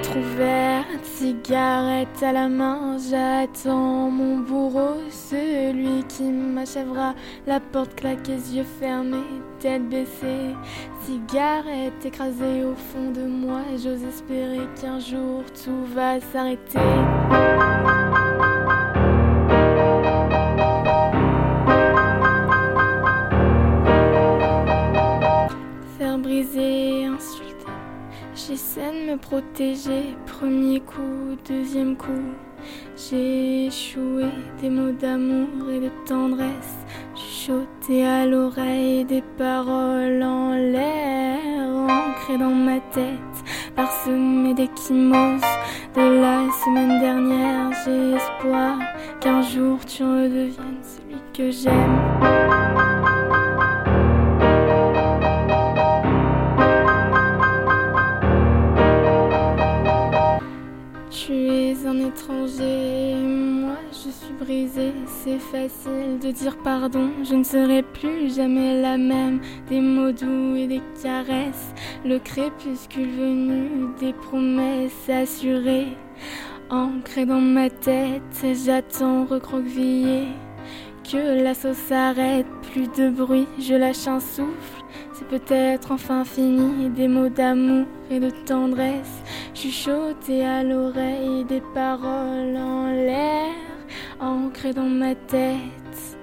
ouverte, cigarette à la main, j'attends mon bourreau, celui qui m'achèvera. La porte claquée, yeux fermés, tête baissée, cigarette écrasée au fond de moi. J'ose espérer qu'un jour tout va s'arrêter. J'essaie de me protéger. Premier coup, deuxième coup. J'ai échoué des mots d'amour et de tendresse. Chuchoté à l'oreille des paroles en l'air, ancrées dans ma tête, parsemées d'échymoses de la semaine dernière. J'ai espoir qu'un jour tu redeviennes celui que j'aime. Étranger, moi je suis brisée, c'est facile de dire pardon, je ne serai plus jamais la même, des mots doux et des caresses, le crépuscule venu, des promesses assurées, ancrées dans ma tête, j'attends recroquevillée, la sauce s'arrête, plus de bruit, je lâche un souffle. C'est peut-être enfin fini, des mots d'amour et de tendresse, chuchotés à l'oreille, des paroles en l'air, ancrées dans ma tête,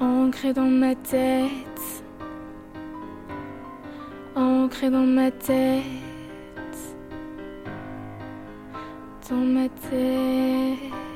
ancrées dans ma tête, ancrées dans ma tête, dans ma tête.